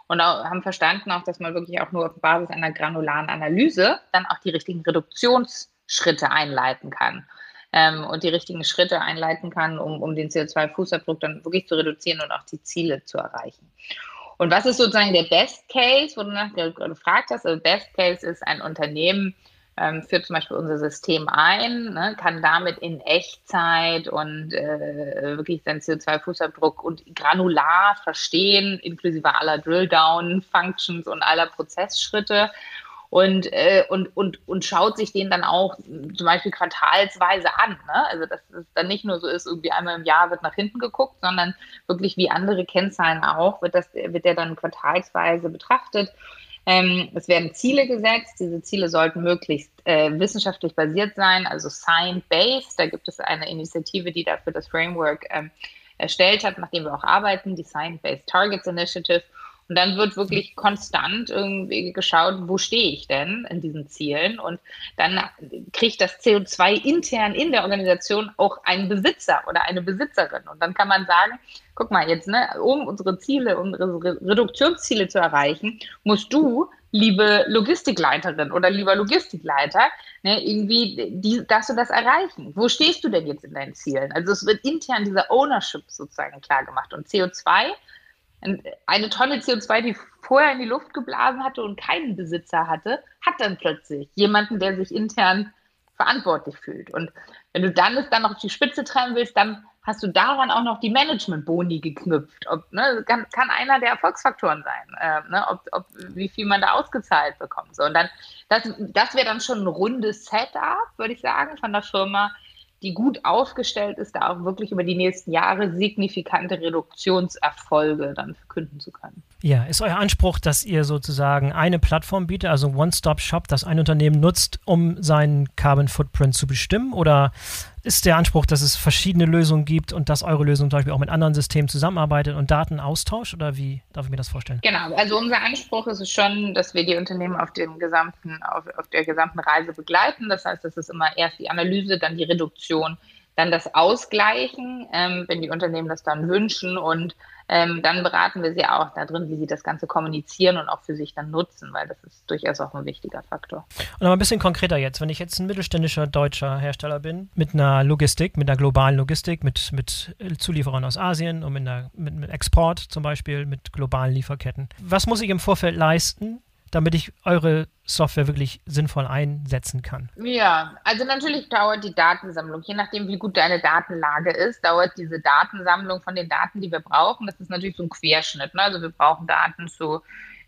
und haben verstanden auch, dass man wirklich auch nur auf Basis einer granularen Analyse dann auch die richtigen Reduktionsschritte einleiten kann. Ähm, und die richtigen Schritte einleiten kann, um, um den CO2-Fußabdruck dann wirklich zu reduzieren und auch die Ziele zu erreichen. Und was ist sozusagen der Best Case, wo du nach gefragt hast? Also Best Case ist ein Unternehmen, ähm, führt zum Beispiel unser System ein, ne, kann damit in Echtzeit und äh, wirklich seinen CO2-Fußabdruck und granular verstehen, inklusive aller Drill-Down-Functions und aller Prozessschritte und, äh, und, und, und schaut sich den dann auch zum Beispiel quartalsweise an. Ne? Also dass es dann nicht nur so ist, irgendwie einmal im Jahr wird nach hinten geguckt, sondern wirklich wie andere Kennzahlen auch, wird, das, wird der dann quartalsweise betrachtet ähm, es werden Ziele gesetzt. Diese Ziele sollten möglichst äh, wissenschaftlich basiert sein, also science-based. Da gibt es eine Initiative, die dafür das Framework ähm, erstellt hat, nachdem wir auch arbeiten, die Science-Based Targets Initiative. Und dann wird wirklich konstant irgendwie geschaut, wo stehe ich denn in diesen Zielen? Und dann kriegt das CO2 intern in der Organisation auch einen Besitzer oder eine Besitzerin. Und dann kann man sagen, guck mal jetzt, ne, um unsere Ziele, unsere Reduktionsziele zu erreichen, musst du, liebe Logistikleiterin oder lieber Logistikleiter, ne, irgendwie die, dass du das erreichen. Wo stehst du denn jetzt in deinen Zielen? Also es wird intern dieser Ownership sozusagen klar gemacht. Und CO2 eine Tonne CO2, die vorher in die Luft geblasen hatte und keinen Besitzer hatte, hat dann plötzlich jemanden, der sich intern verantwortlich fühlt. Und wenn du dann es dann noch auf die Spitze treiben willst, dann hast du daran auch noch die Management-Boni geknüpft. Ob, ne, kann, kann, einer der Erfolgsfaktoren sein, äh, ne, ob, ob, wie viel man da ausgezahlt bekommt. So, und dann, das, das wäre dann schon ein rundes Setup, würde ich sagen, von der Firma, die gut aufgestellt ist, da auch wirklich über die nächsten Jahre signifikante Reduktionserfolge dann verkünden zu können. Ja, ist euer Anspruch, dass ihr sozusagen eine Plattform bietet, also One-Stop-Shop, das ein Unternehmen nutzt, um seinen Carbon Footprint zu bestimmen? Oder ist der Anspruch, dass es verschiedene Lösungen gibt und dass eure Lösung zum Beispiel auch mit anderen Systemen zusammenarbeitet und Daten austauscht? Oder wie darf ich mir das vorstellen? Genau, also unser Anspruch ist es schon, dass wir die Unternehmen auf, dem gesamten, auf, auf der gesamten Reise begleiten. Das heißt, es ist immer erst die Analyse, dann die Reduktion, dann das ausgleichen, ähm, wenn die Unternehmen das dann wünschen und ähm, dann beraten wir sie auch darin, wie sie das Ganze kommunizieren und auch für sich dann nutzen, weil das ist durchaus auch ein wichtiger Faktor. Und aber ein bisschen konkreter jetzt, wenn ich jetzt ein mittelständischer deutscher Hersteller bin, mit einer Logistik, mit einer globalen Logistik, mit, mit Zulieferern aus Asien und mit, einer, mit, mit Export zum Beispiel, mit globalen Lieferketten. Was muss ich im Vorfeld leisten, damit ich eure Software wirklich sinnvoll einsetzen kann? Ja, also natürlich dauert die Datensammlung, je nachdem, wie gut deine Datenlage ist, dauert diese Datensammlung von den Daten, die wir brauchen. Das ist natürlich so ein Querschnitt. Ne? Also wir brauchen Daten zu,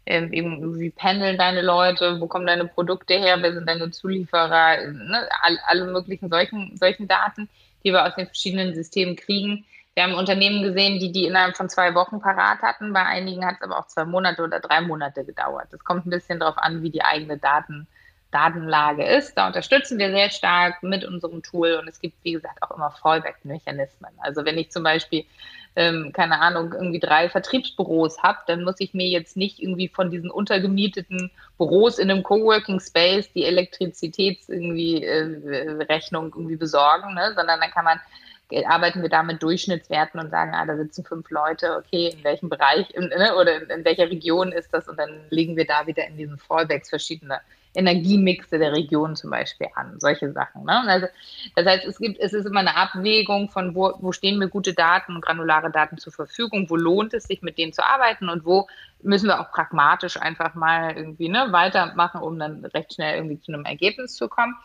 ähm, eben, wie pendeln deine Leute, wo kommen deine Produkte her, wer sind deine Zulieferer, ne? alle, möglichen solchen, solchen Daten, die wir aus den verschiedenen Systemen kriegen. Wir haben Unternehmen gesehen, die die innerhalb von zwei Wochen parat hatten. Bei einigen hat es aber auch zwei Monate oder drei Monate gedauert. Das kommt ein bisschen darauf an, wie die eigene Daten, Datenlage ist. Da unterstützen wir sehr stark mit unserem Tool und es gibt, wie gesagt, auch immer Fallback-Mechanismen. Also wenn ich zum Beispiel, ähm, keine Ahnung, irgendwie drei Vertriebsbüros habe, dann muss ich mir jetzt nicht irgendwie von diesen untergemieteten Büros in einem Coworking Space die Elektrizitätsrechnung irgendwie, äh, irgendwie besorgen, ne? sondern dann kann man arbeiten wir da mit Durchschnittswerten und sagen, ah, da sitzen fünf Leute, okay, in welchem Bereich in, ne, oder in, in, welcher Region ist das? Und dann legen wir da wieder in diesen Fallbacks verschiedene Energiemixe der Region zum Beispiel an, solche Sachen. Ne? Also, das heißt, es gibt, es ist immer eine Abwägung von, wo, wo stehen mir gute Daten granulare Daten zur Verfügung, wo lohnt es sich, mit denen zu arbeiten und wo müssen wir auch pragmatisch einfach mal irgendwie ne, weitermachen, um dann recht schnell irgendwie zu einem Ergebnis zu kommen.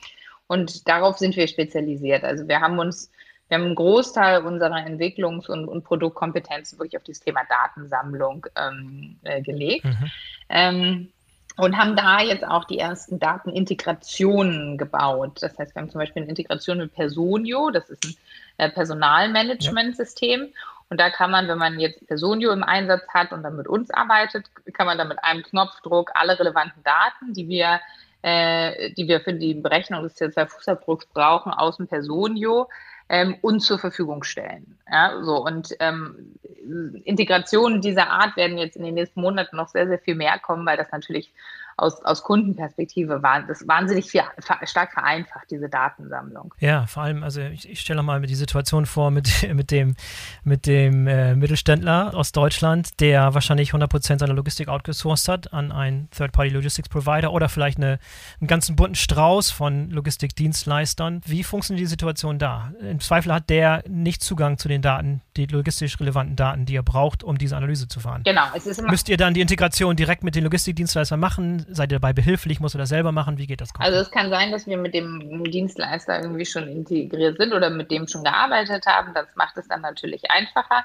Und darauf sind wir spezialisiert. Also wir haben uns wir haben einen Großteil unserer Entwicklungs- und, und Produktkompetenz wirklich auf dieses Thema Datensammlung ähm, äh, gelegt. Mhm. Ähm, und haben da jetzt auch die ersten Datenintegrationen gebaut. Das heißt, wir haben zum Beispiel eine Integration mit Personio, das ist ein äh, Personalmanagementsystem. Ja. Und da kann man, wenn man jetzt Personio im Einsatz hat und dann mit uns arbeitet, kann man dann mit einem Knopfdruck alle relevanten Daten, die wir, äh, die wir für die Berechnung des CO2-Fußabdrucks brauchen, aus dem Personio ähm, uns zur Verfügung stellen. Ja, so und ähm, Integrationen dieser Art werden jetzt in den nächsten Monaten noch sehr, sehr viel mehr kommen, weil das natürlich aus, aus Kundenperspektive war das wahnsinnig viel, stark vereinfacht, diese Datensammlung. Ja, vor allem, also ich, ich stelle mal die Situation vor mit, mit dem, mit dem äh, Mittelständler aus Deutschland, der wahrscheinlich 100% seiner Logistik outgesourced hat an einen Third-Party-Logistics-Provider oder vielleicht eine, einen ganzen bunten Strauß von Logistikdienstleistern. Wie funktioniert die Situation da? Im Zweifel hat der nicht Zugang zu den Daten, die logistisch relevanten Daten, die er braucht, um diese Analyse zu fahren. Genau. Müsst ihr dann die Integration direkt mit den Logistikdienstleistern machen? Seid ihr dabei behilflich? Muss er das selber machen? Wie geht das? Konkret? Also es kann sein, dass wir mit dem Dienstleister irgendwie schon integriert sind oder mit dem schon gearbeitet haben. Das macht es dann natürlich einfacher.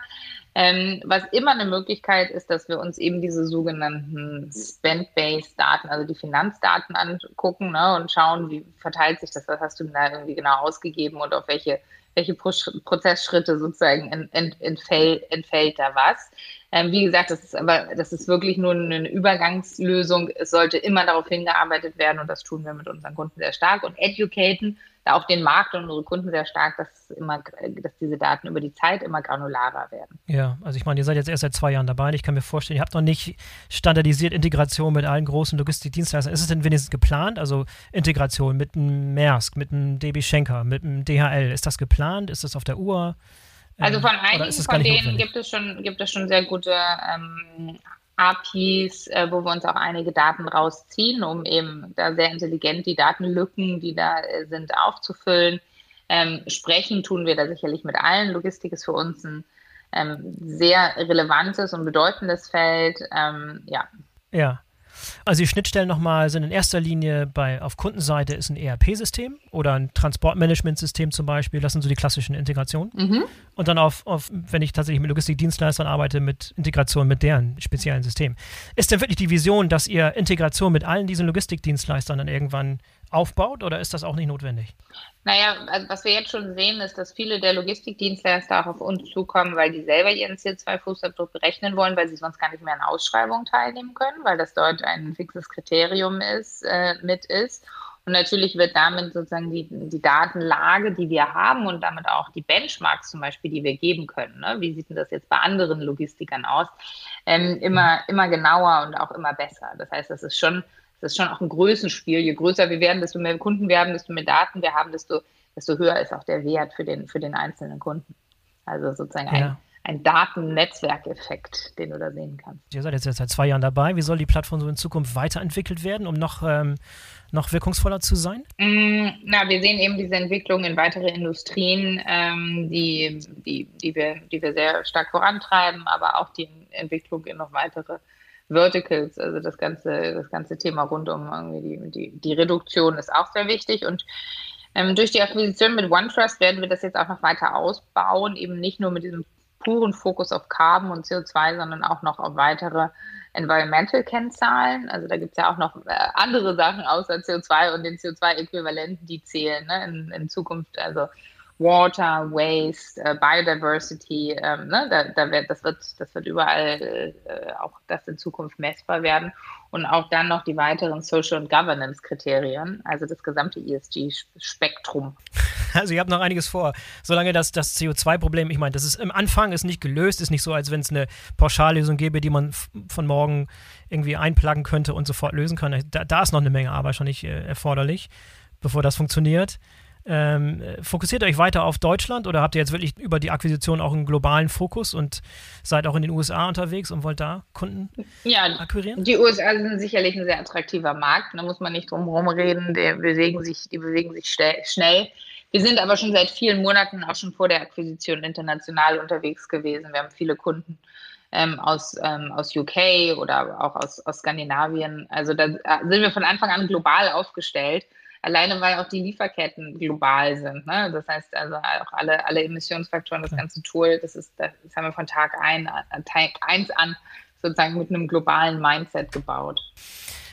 Ähm, was immer eine Möglichkeit ist, dass wir uns eben diese sogenannten Spend-Based Daten, also die Finanzdaten angucken ne, und schauen, wie verteilt sich das, was hast du da irgendwie genau ausgegeben und auf welche welche Prozessschritte sozusagen ent, entfällt, entfällt da was. Ähm, wie gesagt, das ist aber, das ist wirklich nur eine Übergangslösung. Es sollte immer darauf hingearbeitet werden und das tun wir mit unseren Kunden sehr stark und educaten da auch den Markt und unsere Kunden sehr stark, dass immer, dass diese Daten über die Zeit immer granularer werden. Ja, also ich meine, ihr seid jetzt erst seit zwei Jahren dabei. Ich kann mir vorstellen, ihr habt noch nicht standardisiert Integration mit allen großen Logistikdienstleistern. Ist es denn wenigstens geplant? Also Integration mit einem Maersk, mit einem DB Schenker, mit einem DHL. Ist das geplant? Ist das auf der Uhr? Also von einigen von denen gibt es schon, gibt es schon sehr gute ähm, APIs, äh, wo wir uns auch einige Daten rausziehen, um eben da sehr intelligent die Datenlücken, die da äh, sind, aufzufüllen. Ähm, sprechen tun wir da sicherlich mit allen. Logistik ist für uns ein ähm, sehr relevantes und bedeutendes Feld. Ähm, ja. Ja. Also die Schnittstellen nochmal sind in erster Linie bei auf Kundenseite ist ein ERP-System oder ein Transportmanagement-System zum Beispiel. Das sind so die klassischen Integrationen. Mhm. Und dann auf, auf, wenn ich tatsächlich mit Logistikdienstleistern arbeite, mit Integration mit deren speziellen System. Ist denn wirklich die Vision, dass ihr Integration mit allen diesen Logistikdienstleistern dann irgendwann aufbaut oder ist das auch nicht notwendig? Naja, also was wir jetzt schon sehen, ist, dass viele der Logistikdienstleister auch auf uns zukommen, weil die selber ihren CO2-Fußabdruck berechnen wollen, weil sie sonst gar nicht mehr an Ausschreibungen teilnehmen können, weil das dort ein fixes Kriterium ist, äh, mit ist. Und natürlich wird damit sozusagen die, die Datenlage, die wir haben und damit auch die Benchmarks zum Beispiel, die wir geben können, ne? wie sieht denn das jetzt bei anderen Logistikern aus, ähm, immer, immer genauer und auch immer besser. Das heißt, das ist schon das ist schon auch ein Größenspiel. Je größer wir werden, desto mehr Kunden wir haben, desto mehr Daten wir haben, desto desto höher ist auch der Wert für den, für den einzelnen Kunden. Also sozusagen ein, ja. ein Datennetzwerkeffekt, den du da sehen kannst. Ihr seid jetzt seit zwei Jahren dabei. Wie soll die Plattform so in Zukunft weiterentwickelt werden, um noch, ähm, noch wirkungsvoller zu sein? Mm, na, wir sehen eben diese Entwicklung in weitere Industrien, ähm, die, die, die, wir, die wir sehr stark vorantreiben, aber auch die Entwicklung in noch weitere Verticals, also das ganze, das ganze Thema rund um irgendwie die, die, die Reduktion ist auch sehr wichtig und ähm, durch die Akquisition mit OneTrust werden wir das jetzt auch noch weiter ausbauen, eben nicht nur mit diesem puren Fokus auf Carbon und CO2, sondern auch noch auf weitere Environmental-Kennzahlen. Also da gibt es ja auch noch äh, andere Sachen außer CO2 und den CO2-Äquivalenten, die zählen ne, in, in Zukunft. Also Water, Waste, äh, Biodiversity, ähm, ne, da, da wird, das, wird, das wird überall äh, auch das in Zukunft messbar werden. Und auch dann noch die weiteren Social- und Governance-Kriterien, also das gesamte ESG-Spektrum. Also ihr habt noch einiges vor. Solange das, das CO2-Problem, ich meine, das ist im Anfang ist nicht gelöst, ist nicht so, als wenn es eine Pauschallösung gäbe, die man von morgen irgendwie einplagen könnte und sofort lösen kann. Da, da ist noch eine Menge Arbeit schon nicht äh, erforderlich, bevor das funktioniert. Ähm, fokussiert euch weiter auf Deutschland oder habt ihr jetzt wirklich über die Akquisition auch einen globalen Fokus und seid auch in den USA unterwegs und wollt da Kunden ja, akquirieren? Die USA sind sicherlich ein sehr attraktiver Markt, da muss man nicht drum herum reden, die bewegen sich, die bewegen sich schnell. Wir sind aber schon seit vielen Monaten, auch schon vor der Akquisition, international unterwegs gewesen. Wir haben viele Kunden ähm, aus, ähm, aus UK oder auch aus, aus Skandinavien. Also da sind wir von Anfang an global aufgestellt Alleine weil auch die Lieferketten global sind. Ne? Das heißt also auch alle, alle Emissionsfaktoren, das ganze Tool, das ist, das haben wir von Tag ein, Tag eins an sozusagen mit einem globalen Mindset gebaut.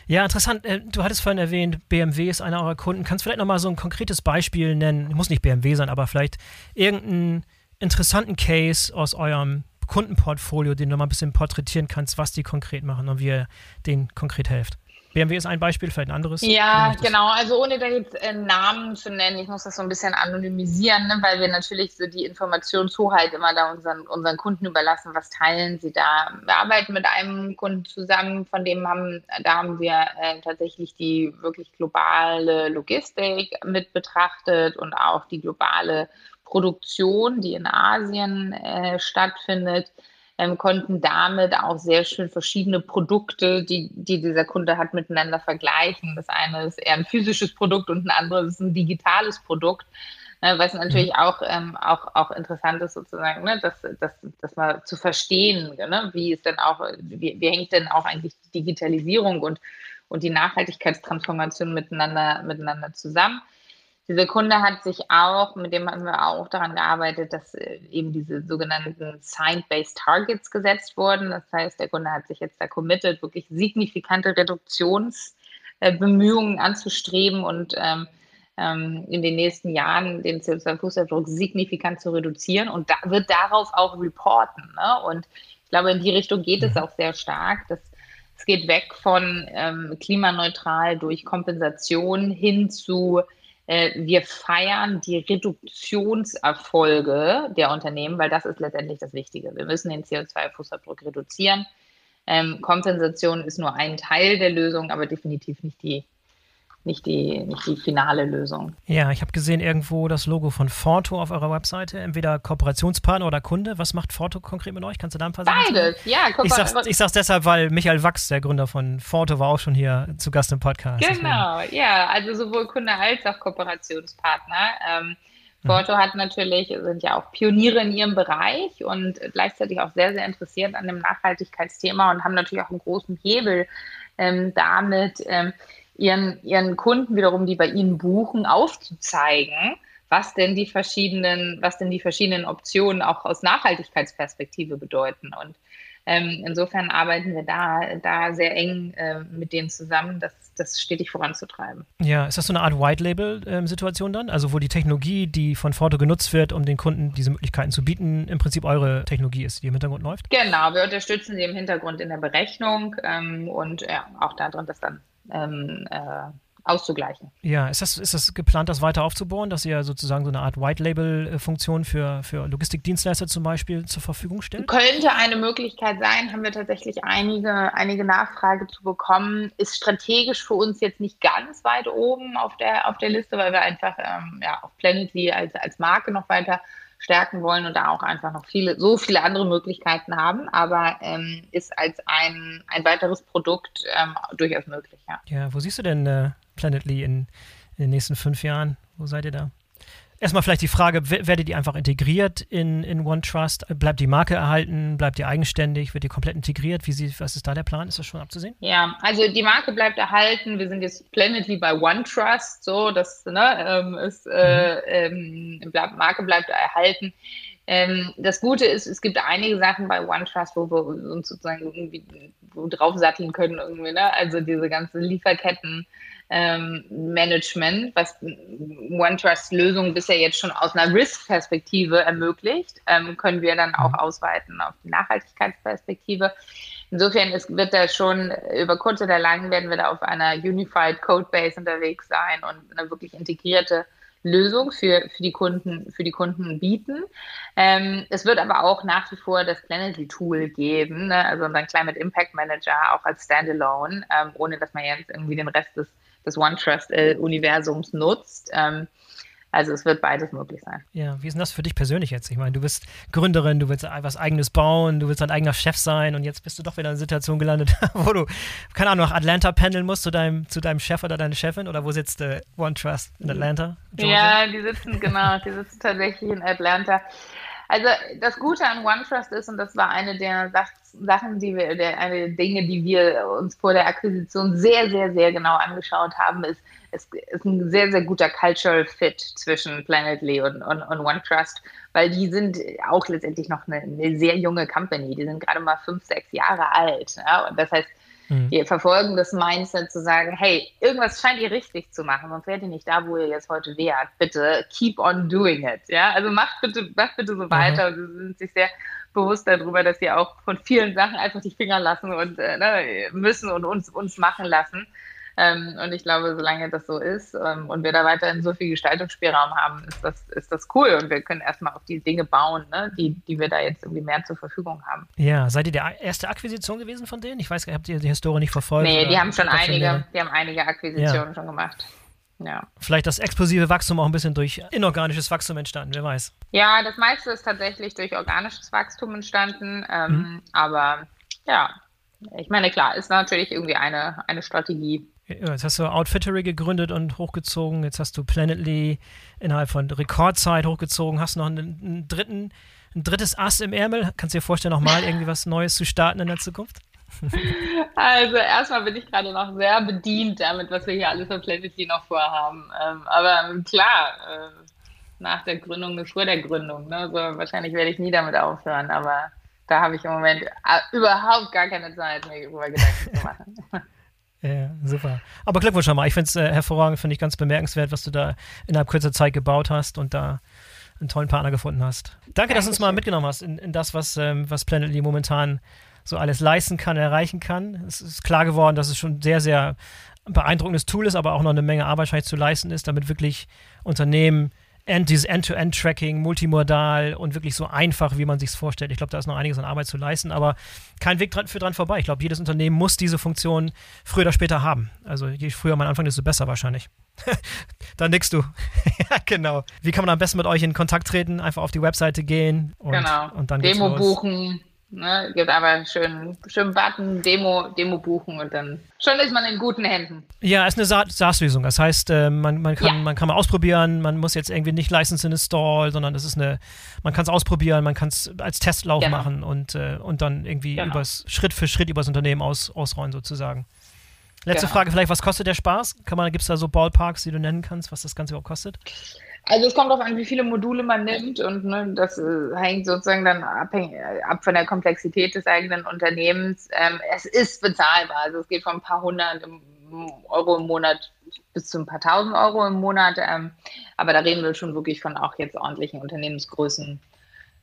Ja, interessant. Äh, du hattest vorhin erwähnt, BMW ist einer eurer Kunden. Kannst du vielleicht nochmal so ein konkretes Beispiel nennen? Muss nicht BMW sein, aber vielleicht irgendeinen interessanten Case aus eurem Kundenportfolio, den du mal ein bisschen porträtieren kannst, was die konkret machen und wie ihr denen konkret helft. BMW ist ein Beispiel, vielleicht ein anderes. Ja, genau. Also ohne da jetzt äh, Namen zu nennen, ich muss das so ein bisschen anonymisieren, ne, weil wir natürlich so die Informationshoheit immer da unseren, unseren Kunden überlassen. Was teilen sie da? Wir arbeiten mit einem Kunden zusammen, von dem haben, da haben wir äh, tatsächlich die wirklich globale Logistik mit betrachtet und auch die globale Produktion, die in Asien äh, stattfindet ähm, konnten damit auch sehr schön verschiedene Produkte, die, die dieser Kunde hat, miteinander vergleichen. Das eine ist eher ein physisches Produkt und ein anderes ist ein digitales Produkt. Ne, was natürlich mhm. auch, ähm, auch, auch interessant ist, sozusagen, ne, das, das, das mal zu verstehen, ne, wie ist denn auch, wie, wie hängt denn auch eigentlich die Digitalisierung und, und die Nachhaltigkeitstransformation miteinander, miteinander zusammen. Dieser Kunde hat sich auch, mit dem haben wir auch daran gearbeitet, dass äh, eben diese sogenannten Signed-Based Targets gesetzt wurden. Das heißt, der Kunde hat sich jetzt da committed, wirklich signifikante Reduktionsbemühungen anzustreben und ähm, ähm, in den nächsten Jahren den CO2-Fußabdruck signifikant zu reduzieren und da wird darauf auch reporten. Ne? Und ich glaube, in die Richtung geht es mhm. auch sehr stark. Dass, es geht weg von ähm, klimaneutral durch Kompensation hin zu äh, wir feiern die Reduktionserfolge der Unternehmen, weil das ist letztendlich das Wichtige. Wir müssen den CO2-Fußabdruck reduzieren. Ähm, Kompensation ist nur ein Teil der Lösung, aber definitiv nicht die nicht die, nicht die finale Lösung. Ja, ich habe gesehen irgendwo das Logo von Forto auf eurer Webseite. Entweder Kooperationspartner oder Kunde. Was macht Forto konkret mit euch? Kannst du da ein paar Sachen Beides, sagen? ja. Ich sag's, ich sag's deshalb, weil Michael Wachs, der Gründer von Forto, war auch schon hier zu Gast im Podcast. Genau, deswegen. ja. Also sowohl Kunde als auch Kooperationspartner. Ähm, Forto mhm. hat natürlich, sind ja auch Pioniere in ihrem Bereich und gleichzeitig auch sehr, sehr interessiert an dem Nachhaltigkeitsthema und haben natürlich auch einen großen Hebel ähm, damit, ähm, ihren, ihren Kunden wiederum, die bei ihnen buchen, aufzuzeigen, was denn die verschiedenen, was denn die verschiedenen Optionen auch aus Nachhaltigkeitsperspektive bedeuten. Und ähm, insofern arbeiten wir da, da sehr eng äh, mit denen zusammen, das, das stetig voranzutreiben. Ja, ist das so eine Art White-Label-Situation dann? Also wo die Technologie, die von Forto genutzt wird, um den Kunden diese Möglichkeiten zu bieten, im Prinzip eure Technologie ist, die im Hintergrund läuft? Genau, wir unterstützen sie im Hintergrund in der Berechnung ähm, und ja, auch darin, dass dann ähm, äh, auszugleichen. Ja, ist das, ist das geplant, das weiter aufzubauen, dass ihr sozusagen so eine Art White-Label-Funktion für, für Logistikdienstleister zum Beispiel zur Verfügung stellt? Könnte eine Möglichkeit sein, haben wir tatsächlich einige, einige Nachfrage zu bekommen. Ist strategisch für uns jetzt nicht ganz weit oben auf der, auf der Liste, weil wir einfach ähm, ja, auch Planetly als, als Marke noch weiter stärken wollen und da auch einfach noch viele, so viele andere Möglichkeiten haben, aber ähm, ist als ein, ein weiteres Produkt ähm, durchaus möglich, ja. Ja, wo siehst du denn äh, Planetly in, in den nächsten fünf Jahren? Wo seid ihr da? Erstmal vielleicht die Frage, werdet ihr einfach integriert in, in OneTrust? Bleibt die Marke erhalten? Bleibt ihr eigenständig? Wird ihr komplett integriert? Wie sie, was ist da der Plan? Ist das schon abzusehen? Ja, also die Marke bleibt erhalten. Wir sind jetzt Planetly bei OneTrust, so, das ne, ähm, ist, äh, mhm. ähm, bleib, Marke bleibt erhalten. Ähm, das Gute ist, es gibt einige Sachen bei OneTrust, wo wir uns sozusagen irgendwie draufsatteln können, irgendwie, ne? Also diese ganzen Lieferketten ähm, Management, was OneTrust-Lösungen bisher jetzt schon aus einer Risk-Perspektive ermöglicht, ähm, können wir dann auch mhm. ausweiten auf die Nachhaltigkeitsperspektive. Insofern ist, wird da schon über kurz oder lang werden wir da auf einer Unified Codebase unterwegs sein und eine wirklich integrierte Lösung für, für, die, Kunden, für die Kunden bieten. Ähm, es wird aber auch nach wie vor das Planetly Tool geben, ne? also unseren Climate Impact Manager auch als Standalone, ähm, ohne dass man jetzt irgendwie den Rest des des OneTrust-Universums äh, nutzt. Ähm, also es wird beides möglich sein. Ja, wie ist denn das für dich persönlich jetzt? Ich meine, du bist Gründerin, du willst was eigenes bauen, du willst dein eigener Chef sein und jetzt bist du doch wieder in einer Situation gelandet, wo du, keine Ahnung, nach Atlanta pendeln musst zu deinem, zu deinem Chef oder deiner Chefin oder wo sitzt äh, OneTrust in Atlanta? Georgia? Ja, die sitzen, genau, die sitzen tatsächlich in Atlanta. Also das Gute an OneTrust ist, und das war eine der Sachen, die wir, der, eine Dinge, die wir uns vor der Akquisition sehr, sehr, sehr genau angeschaut haben, ist, es ist ein sehr, sehr guter Cultural Fit zwischen Planetly und, und, und OneTrust, weil die sind auch letztendlich noch eine, eine, sehr junge Company. Die sind gerade mal fünf, sechs Jahre alt. Ja? Und das heißt, Mhm. Wir verfolgen das Mindset zu sagen, hey, irgendwas scheint ihr richtig zu machen, sonst wärt ihr nicht da, wo ihr jetzt heute wärt. Bitte keep on doing it. Ja, also macht bitte, macht bitte so weiter. Mhm. Und sie sind sich sehr bewusst darüber, dass sie auch von vielen Sachen einfach die Finger lassen und äh, ne, müssen und uns, uns machen lassen. Ähm, und ich glaube, solange das so ist ähm, und wir da weiterhin so viel Gestaltungsspielraum haben, ist das, ist das cool. Und wir können erstmal auf die Dinge bauen, ne, die, die wir da jetzt irgendwie mehr zur Verfügung haben. Ja, seid ihr die erste Akquisition gewesen von denen? Ich weiß, habt ihr die Historie nicht verfolgt? Nee, die haben schon einige, die haben einige Akquisitionen ja. schon gemacht. Ja. Vielleicht das explosive Wachstum auch ein bisschen durch inorganisches Wachstum entstanden, wer weiß. Ja, das meiste ist tatsächlich durch organisches Wachstum entstanden. Ähm, mhm. Aber ja, ich meine, klar, ist natürlich irgendwie eine, eine Strategie. Jetzt hast du Outfittery gegründet und hochgezogen. Jetzt hast du Planetly innerhalb von Rekordzeit hochgezogen. Hast noch einen, einen dritten, ein drittes Ass im Ärmel. Kannst du dir vorstellen, nochmal irgendwie was Neues zu starten in der Zukunft? Also erstmal bin ich gerade noch sehr bedient damit, was wir hier alles für Planetly noch vorhaben. Ähm, aber klar, äh, nach der Gründung ist vor der Gründung. Ne? Also wahrscheinlich werde ich nie damit aufhören, aber da habe ich im Moment äh, überhaupt gar keine Zeit, mir darüber Gedanken zu machen. Ja, super. Aber Glückwunsch schon mal. Ich finde es äh, hervorragend, finde ich ganz bemerkenswert, was du da innerhalb kurzer Zeit gebaut hast und da einen tollen Partner gefunden hast. Danke, dass du uns mal mitgenommen hast in, in das, was, ähm, was Planetly momentan so alles leisten kann, erreichen kann. Es ist klar geworden, dass es schon sehr, sehr beeindruckendes Tool ist, aber auch noch eine Menge Arbeit zu leisten ist, damit wirklich Unternehmen End, dieses End-to-End-Tracking, multimodal und wirklich so einfach, wie man sich es vorstellt. Ich glaube, da ist noch einiges an Arbeit zu leisten, aber kein Weg dran, für dran vorbei. Ich glaube, jedes Unternehmen muss diese Funktion früher oder später haben. Also je früher man anfängt, desto besser wahrscheinlich. da nickst du. ja, genau. Wie kann man am besten mit euch in Kontakt treten? Einfach auf die Webseite gehen und, genau. und dann Demo buchen, Ne, gibt aber schön, schön Button, Demo, Demo buchen und dann schon ist man in guten Händen. Ja, ist eine SaaS-Lösung. Das heißt, äh, man, man, kann, ja. man kann mal ausprobieren, man muss jetzt irgendwie nicht License install, sondern das ist eine, man kann es ausprobieren, man kann es als Testlauf genau. machen und, äh, und dann irgendwie genau. übers, Schritt für Schritt übers Unternehmen aus, ausrollen sozusagen. Letzte genau. Frage vielleicht, was kostet der Spaß? Gibt es da so Ballparks, die du nennen kannst, was das Ganze überhaupt kostet? Also es kommt darauf an, wie viele Module man nimmt und ne, das äh, hängt sozusagen dann abhängig, ab von der Komplexität des eigenen Unternehmens. Ähm, es ist bezahlbar, also es geht von ein paar hundert Euro im Monat bis zu ein paar tausend Euro im Monat, ähm, aber da reden wir schon wirklich von auch jetzt ordentlichen Unternehmensgrößen.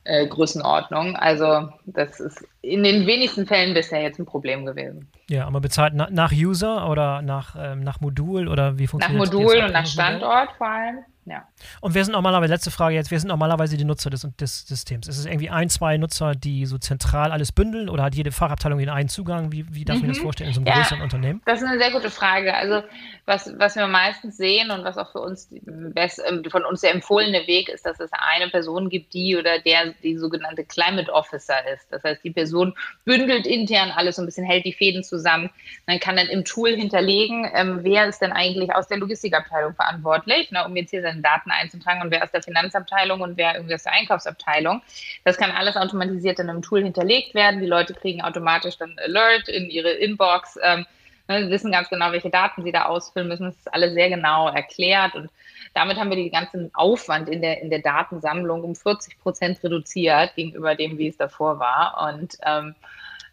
äh, Größenordnung. Also das ist in den wenigsten Fällen bisher jetzt ein Problem gewesen. Ja, aber bezahlt na, nach User oder nach, ähm, nach Modul oder wie funktioniert das? Nach Modul und nach Standort vor allem. Ja. Und wer sind normalerweise, letzte Frage jetzt, wer sind normalerweise die Nutzer des, des Systems? Ist es irgendwie ein, zwei Nutzer, die so zentral alles bündeln oder hat jede Fachabteilung den einen Zugang? Wie, wie darf mhm. ich mir das vorstellen in so einem ja, größeren Unternehmen? Das ist eine sehr gute Frage. Also was, was wir meistens sehen und was auch für uns best, ähm, von uns der empfohlene Weg ist, dass es eine Person gibt, die oder der die sogenannte Climate Officer ist. Das heißt, die Person bündelt intern alles so ein bisschen, hält die Fäden zusammen. Man kann dann im Tool hinterlegen, ähm, wer ist denn eigentlich aus der Logistikabteilung verantwortlich, ne, um jetzt hier seine Daten einzutragen und wer aus der Finanzabteilung und wer irgendwie aus der Einkaufsabteilung. Das kann alles automatisiert in einem Tool hinterlegt werden. Die Leute kriegen automatisch dann Alert in ihre Inbox. Ähm, Ne, wissen ganz genau, welche Daten sie da ausfüllen müssen. Das ist alles sehr genau erklärt und damit haben wir den ganzen Aufwand in der, in der Datensammlung um 40 Prozent reduziert gegenüber dem, wie es davor war und ähm,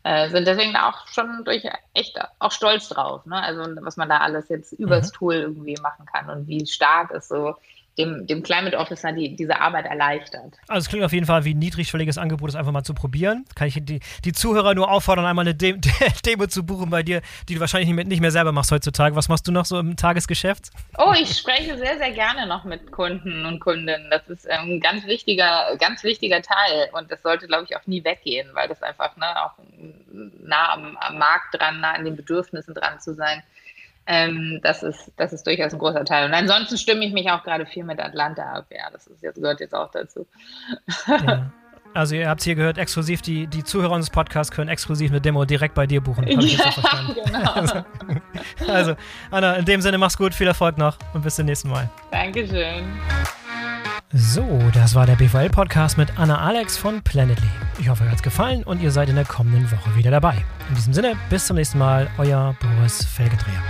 äh, sind deswegen auch schon durch echt auch stolz drauf. Ne? Also was man da alles jetzt übers mhm. Tool irgendwie machen kann und wie stark es so dem, dem Climate Officer die, diese Arbeit erleichtert. Also es klingt auf jeden Fall wie ein niedrigschwelliges Angebot, das einfach mal zu probieren. Kann ich die, die Zuhörer nur auffordern, einmal eine De Demo zu buchen bei dir, die du wahrscheinlich nicht mehr, nicht mehr selber machst heutzutage. Was machst du noch so im Tagesgeschäft? Oh, ich spreche sehr, sehr gerne noch mit Kunden und Kundinnen. Das ist ein ähm, ganz wichtiger, ganz wichtiger Teil und das sollte, glaube ich, auch nie weggehen, weil das einfach ne, auch nah am, am Markt dran, nah an den Bedürfnissen dran zu sein ähm, das, ist, das ist durchaus ein großer Teil. Und ansonsten stimme ich mich auch gerade viel mit Atlanta ab. Ja, das jetzt, gehört jetzt auch dazu. Ja. Also ihr habt es hier gehört, exklusiv, die, die Zuhörer unseres Podcasts können exklusiv eine Demo direkt bei dir buchen. Ja, so genau. Also, also, Anna, in dem Sinne mach's gut, viel Erfolg noch und bis zum nächsten Mal. Dankeschön. So, das war der BVL-Podcast mit Anna Alex von Planetly. Ich hoffe, euch hat's gefallen und ihr seid in der kommenden Woche wieder dabei. In diesem Sinne, bis zum nächsten Mal, euer Boris Felgedreher.